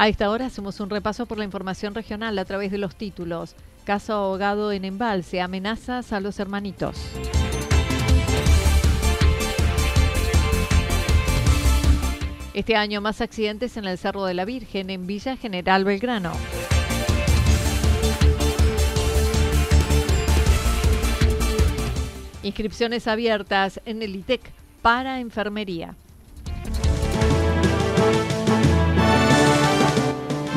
A esta hora hacemos un repaso por la información regional a través de los títulos. Caso ahogado en embalse, amenazas a los hermanitos. Este año más accidentes en el Cerro de la Virgen, en Villa General Belgrano. Inscripciones abiertas en el ITEC para enfermería.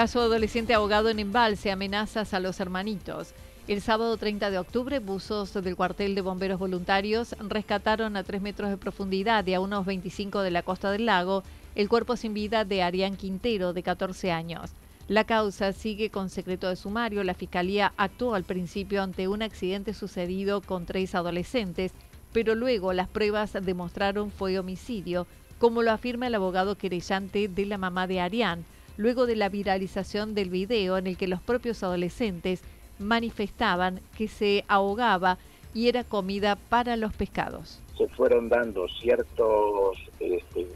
Caso adolescente ahogado en embalse, amenazas a los hermanitos. El sábado 30 de octubre, buzos del cuartel de bomberos voluntarios rescataron a 3 metros de profundidad y a unos 25 de la costa del lago el cuerpo sin vida de Arián Quintero, de 14 años. La causa sigue con secreto de sumario. La fiscalía actuó al principio ante un accidente sucedido con tres adolescentes, pero luego las pruebas demostraron fue homicidio, como lo afirma el abogado querellante de la mamá de Arián luego de la viralización del video en el que los propios adolescentes manifestaban que se ahogaba y era comida para los pescados. Se fueron dando ciertos este,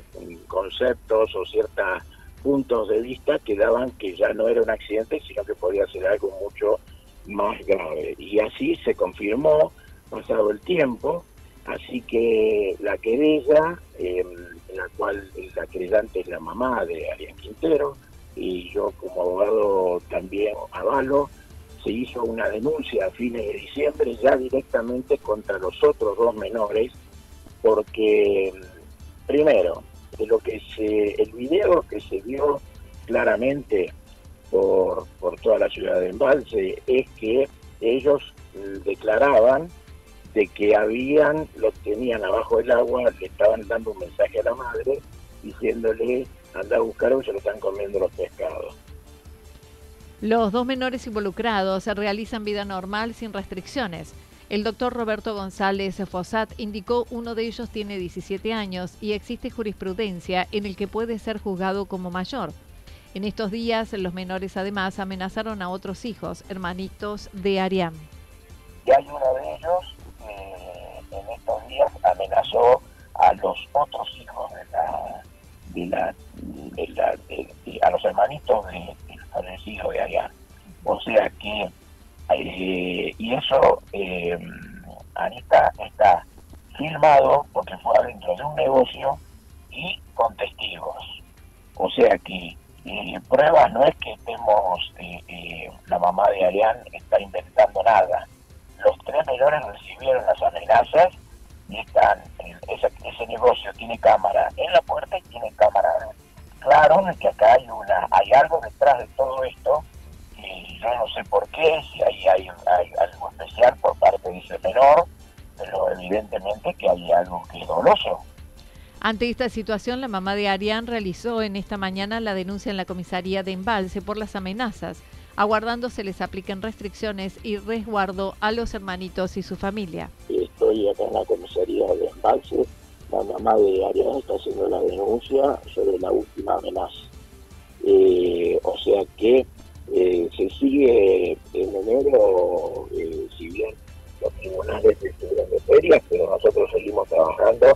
conceptos o ciertos puntos de vista que daban que ya no era un accidente, sino que podía ser algo mucho más grave. Y así se confirmó pasado el tiempo, así que la querella, em, en la cual la querellante es la mamá de Arián Quintero, y yo como abogado también avalo, se hizo una denuncia a fines de diciembre ya directamente contra los otros dos menores, porque primero, de lo que se, el video que se vio claramente por, por toda la ciudad de Embalse es que ellos declaraban de que habían, lo tenían abajo del agua, le estaban dando un mensaje a la madre diciéndole anda a buscarlo se lo están comiendo los pescados. Los dos menores involucrados realizan vida normal sin restricciones. El doctor Roberto González Fossat indicó uno de ellos tiene 17 años y existe jurisprudencia en el que puede ser juzgado como mayor. En estos días, los menores además amenazaron a otros hijos, hermanitos de Arián. Y hay uno de ellos que en estos días amenazó a los otros hijos de la, de la a los hermanitos del fallecido de allá. O sea que, eh, y eso, eh, Anita, está filmado porque fue adentro de un negocio y con testigos. O sea que eh, pruebas no es que estemos, eh, la mamá de Arián está inventando nada. Los tres menores recibieron las amenazas y están, ese, ese negocio tiene cámara en la puerta y tiene cámara claro que acá hay una hay algo detrás de todo esto y yo no sé por qué, si hay, hay, algo especial por parte de ese menor, pero evidentemente que hay algo que es doloso. Ante esta situación, la mamá de Arián realizó en esta mañana la denuncia en la comisaría de Embalse por las amenazas, aguardando se les apliquen restricciones y resguardo a los hermanitos y su familia. Estoy acá en la comisaría de Embalse la mamá de Arián está haciendo la denuncia sobre la última amenaza. eh, o sea que eh, se sigue en enero, eh, si bien los tribunales estuvieron de ferias, pero nosotros seguimos trabajando.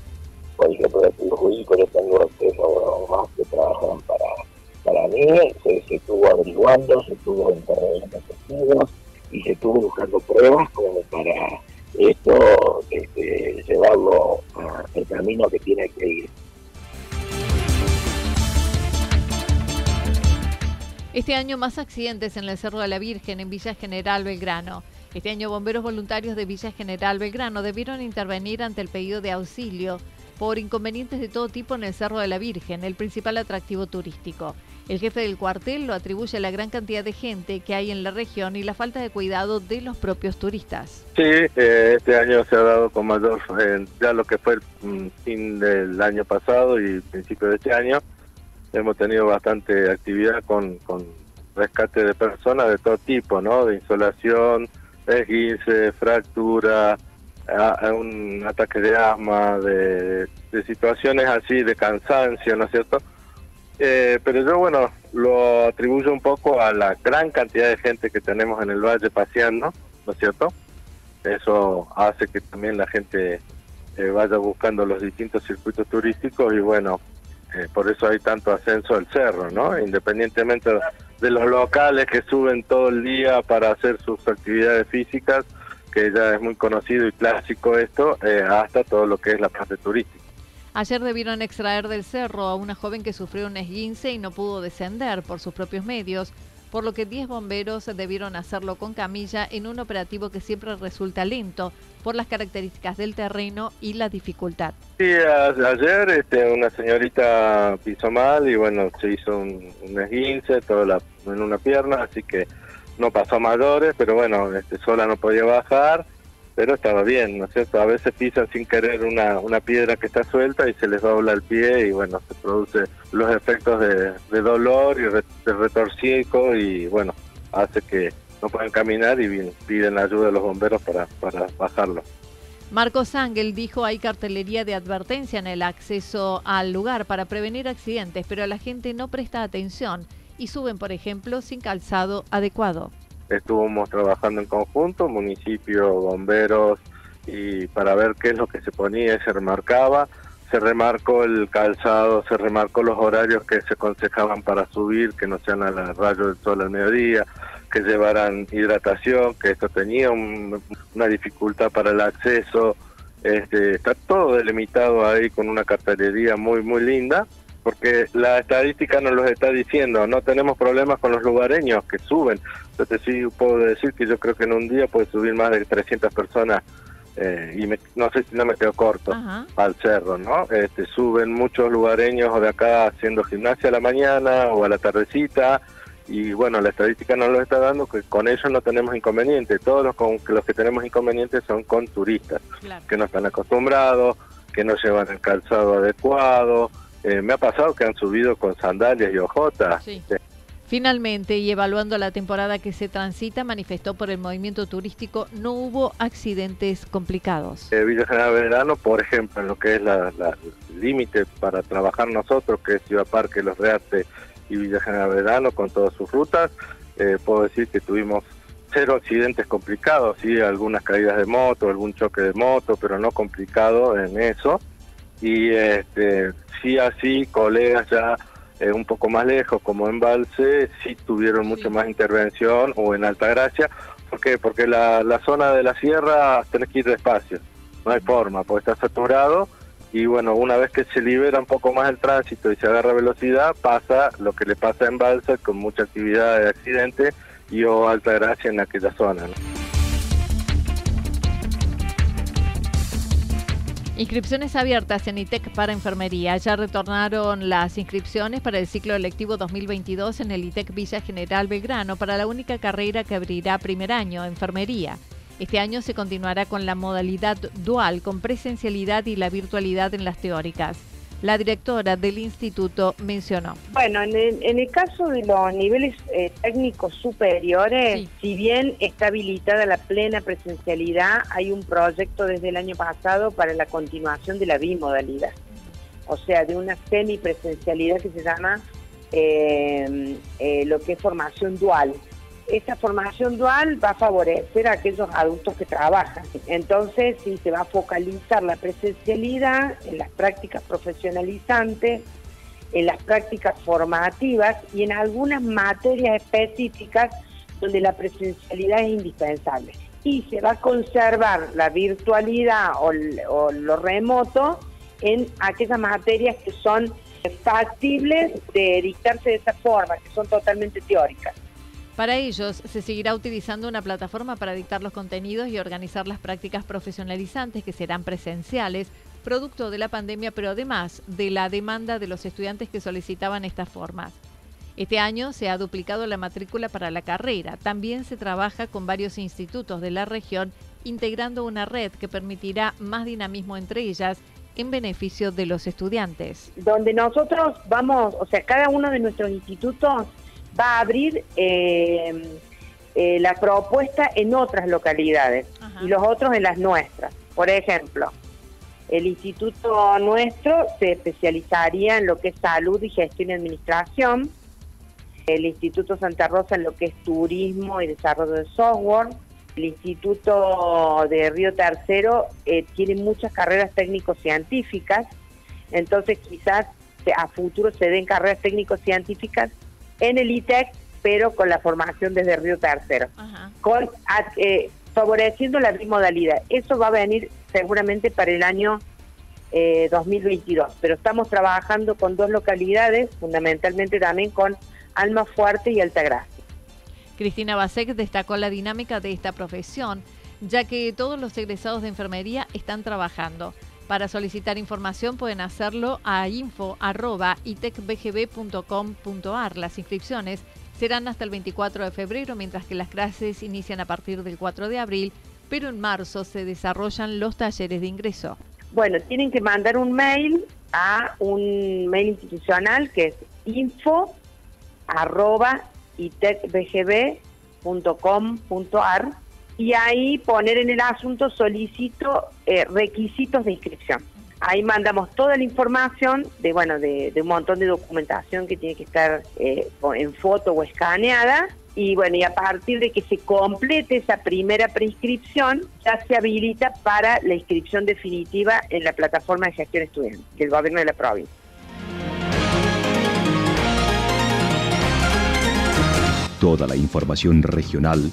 Por ejemplo, el jurídico yo tengo tres abogados que trabajan para, para mí, se, estuvo averiguando, se estuvo interviniendo testigos y se estuvo buscando pruebas como para esto este, llevarlo al camino que tiene que ir. Este año más accidentes en el Cerro de la Virgen, en Villa General Belgrano. Este año bomberos voluntarios de Villa General Belgrano debieron intervenir ante el pedido de auxilio por inconvenientes de todo tipo en el Cerro de la Virgen, el principal atractivo turístico. El jefe del cuartel lo atribuye a la gran cantidad de gente que hay en la región y la falta de cuidado de los propios turistas. Sí, eh, este año se ha dado con mayor, eh, ya lo que fue el mm, fin del año pasado y principio de este año, hemos tenido bastante actividad con, rescate de personas de todo tipo, ¿no? De insolación, esguince, fractura, un ataque de asma, de, situaciones así de cansancio, ¿no es cierto? Eh, pero yo, bueno, lo atribuyo un poco a la gran cantidad de gente que tenemos en el valle paseando, ¿no es cierto? Eso hace que también la gente eh, vaya buscando los distintos circuitos turísticos y bueno, eh, por eso hay tanto ascenso al cerro, ¿no? Independientemente de los locales que suben todo el día para hacer sus actividades físicas, que ya es muy conocido y clásico esto, eh, hasta todo lo que es la parte turística. Ayer debieron extraer del cerro a una joven que sufrió un esguince y no pudo descender por sus propios medios por lo que 10 bomberos debieron hacerlo con camilla en un operativo que siempre resulta lento por las características del terreno y la dificultad. Sí, ayer este, una señorita pisó mal y bueno, se hizo un, esguince todo en una pierna, así que no pasó a mayores, pero bueno, este, sola no podía bajar pero estaba bien, ¿no es cierto? A veces pisan sin querer una, una piedra que está suelta y se les dobla el pie y bueno, se produce los efectos de, dolor y de retorcico y bueno, hace que no puedan caminar y piden la ayuda de los bomberos para, para bajarlo. Marcos Ángel dijo hay cartelería de advertencia en el acceso al lugar para prevenir accidentes, pero la gente no presta atención y suben, por ejemplo, sin calzado adecuado estuvimos trabajando en conjunto, municipio, bomberos, y para ver qué es lo que se ponía y se remarcaba. Se remarcó el calzado, se remarcó los horarios que se aconsejaban para subir, que no sean al rayo del sol al mediodía, que llevaran hidratación, que esto tenía una dificultad para el acceso. Este, está todo delimitado ahí con una cartelería muy, muy linda porque la estadística nos lo está diciendo, no tenemos problemas con los lugareños que suben. Entonces sí puedo decir que yo creo que en un día puede subir más de 300 personas eh, y no sé si no me quedo corto al cerro, ¿no? Este, suben muchos lugareños de acá haciendo gimnasia a la mañana o a la tardecita y bueno, la estadística nos lo está dando que con ellos no tenemos inconveniente. Todos los, con, los que tenemos inconvenientes son con turistas que no están acostumbrados, que no llevan el calzado adecuado eh, me ha pasado que han subido con sandalias y ojotas. Finalmente, y evaluando la temporada que se transita, manifestó por el movimiento turístico, no hubo accidentes complicados. Eh, Villa General Verano, por ejemplo, en lo que es la, límite para trabajar nosotros, que es Ciudad Parque, Los Reates y Villa General Verano, con todas sus rutas, eh, puedo decir que tuvimos cero accidentes complicados, sí, algunas caídas de moto, algún choque de moto, pero no complicado en eso y este, sí así colegas ya eh, un poco más lejos como en Balse sí tuvieron mucho más intervención o en Altagracia. ¿por qué? porque la, la zona de la sierra tenés que ir despacio. No hay forma porque está saturado. Y bueno una vez que se libera un poco más el tránsito y se agarra velocidad pasa lo que le pasa en Balse con mucha actividad de accidente y o Altagracia en aquella zona Inscripciones abiertas en ITEC para enfermería. Ya retornaron las inscripciones para el ciclo electivo 2022 en el ITEC Villa General Belgrano para la única carrera que abrirá primer año, enfermería. Este año se continuará con la modalidad dual, con presencialidad y la virtualidad en las teóricas la directora del instituto mencionó. Bueno, en el, caso de los niveles eh, técnicos superiores, si bien está habilitada la plena presencialidad, hay un proyecto desde el año pasado para la continuación de la bimodalidad, o sea, de una semipresencialidad que se llama eh, eh, lo que es formación dual. Esa formación dual va a favorecer a aquellos adultos que trabajan. Entonces, sí, se va a focalizar la presencialidad en las prácticas profesionalizantes, en las prácticas formativas y en algunas materias específicas donde la presencialidad es indispensable. Y se va a conservar la virtualidad o, lo remoto en aquellas materias que son factibles de dictarse de esa forma, que son totalmente teóricas. Para ellos, se seguirá utilizando una plataforma para dictar los contenidos y organizar las prácticas profesionalizantes que serán presenciales, producto de la pandemia, pero además de la demanda de los estudiantes que solicitaban estas formas. Este año se ha duplicado la matrícula para la carrera. También se trabaja con varios institutos de la región, integrando una red que permitirá más dinamismo entre ellas en beneficio de los estudiantes. Donde nosotros vamos, o sea, cada uno de nuestros institutos va a abrir eh, eh, la propuesta en otras localidades y los otros en las nuestras. Por ejemplo, el instituto nuestro se especializaría en lo que es salud y gestión y administración, el Instituto Santa Rosa en lo que es turismo y desarrollo de software. El Instituto de Río Tercero eh, tiene muchas carreras técnico-científicas, entonces quizás a futuro se den carreras técnico-científicas en el ITEC, pero con la formación desde Río Tercero, con, eh, favoreciendo la bimodalidad. Eso va a venir seguramente para el año 2022, eh, pero estamos trabajando con dos localidades, fundamentalmente también con Alma Fuerte y Altagracia. Cristina Basek destacó la dinámica de esta profesión, ya que todos los egresados de enfermería están trabajando. Para solicitar información pueden hacerlo a info.itecbgb.com.ar. Las inscripciones serán hasta el 24 de febrero, mientras que las clases inician a partir del 4 de abril, pero en marzo se desarrollan los talleres de ingreso. Bueno, tienen que mandar un mail a un mail institucional que es info arroba itecbgb.com.ar y ahí poner en el asunto solicito eh, requisitos de inscripción. Ahí mandamos toda la información de bueno de, un montón de documentación que tiene que estar eh, en foto o escaneada y bueno y a partir de que se complete esa primera prescripción ya se habilita para la inscripción definitiva en la plataforma de gestión estudiantil del gobierno de la provincia. Toda la información regional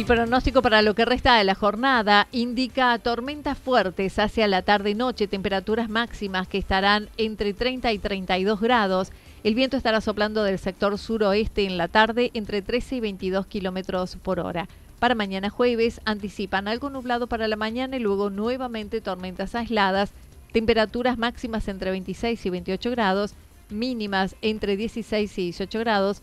El pronóstico para lo que resta de la jornada indica tormentas fuertes hacia la tarde-noche, temperaturas máximas que estarán entre 30 y 32 grados. El viento estará soplando del sector suroeste en la tarde entre 13 y 22 kilómetros por hora. Para mañana jueves anticipan algo nublado para la mañana y luego nuevamente tormentas aisladas, temperaturas máximas entre 26 y 28 grados, mínimas entre 16 y 18 grados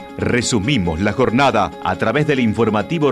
Resumimos la jornada a través del informativo